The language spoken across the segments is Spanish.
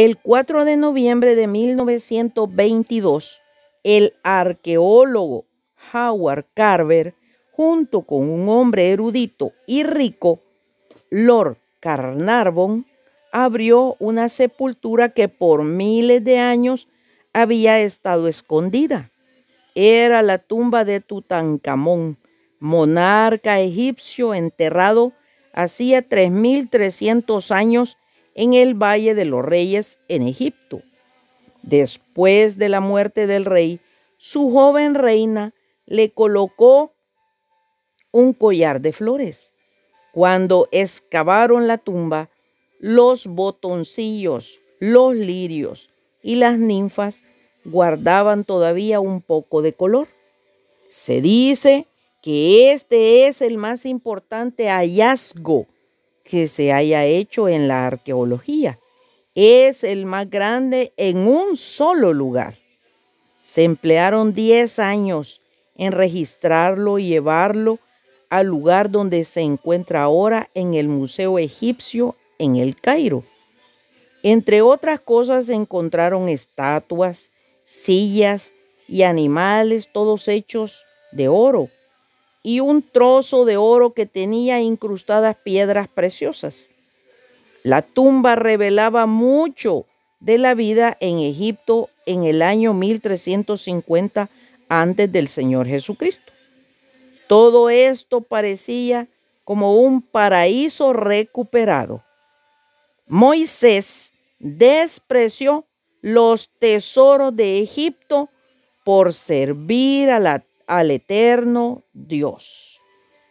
El 4 de noviembre de 1922, el arqueólogo Howard Carver, junto con un hombre erudito y rico, Lord Carnarvon, abrió una sepultura que por miles de años había estado escondida. Era la tumba de Tutankamón, monarca egipcio enterrado hacía 3.300 años en el Valle de los Reyes en Egipto. Después de la muerte del rey, su joven reina le colocó un collar de flores. Cuando excavaron la tumba, los botoncillos, los lirios y las ninfas guardaban todavía un poco de color. Se dice que este es el más importante hallazgo que se haya hecho en la arqueología. Es el más grande en un solo lugar. Se emplearon 10 años en registrarlo y llevarlo al lugar donde se encuentra ahora en el Museo Egipcio en el Cairo. Entre otras cosas se encontraron estatuas, sillas y animales todos hechos de oro y un trozo de oro que tenía incrustadas piedras preciosas. La tumba revelaba mucho de la vida en Egipto en el año 1350 antes del Señor Jesucristo. Todo esto parecía como un paraíso recuperado. Moisés despreció los tesoros de Egipto por servir a la al eterno Dios.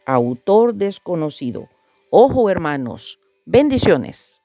Autor desconocido. Ojo hermanos, bendiciones.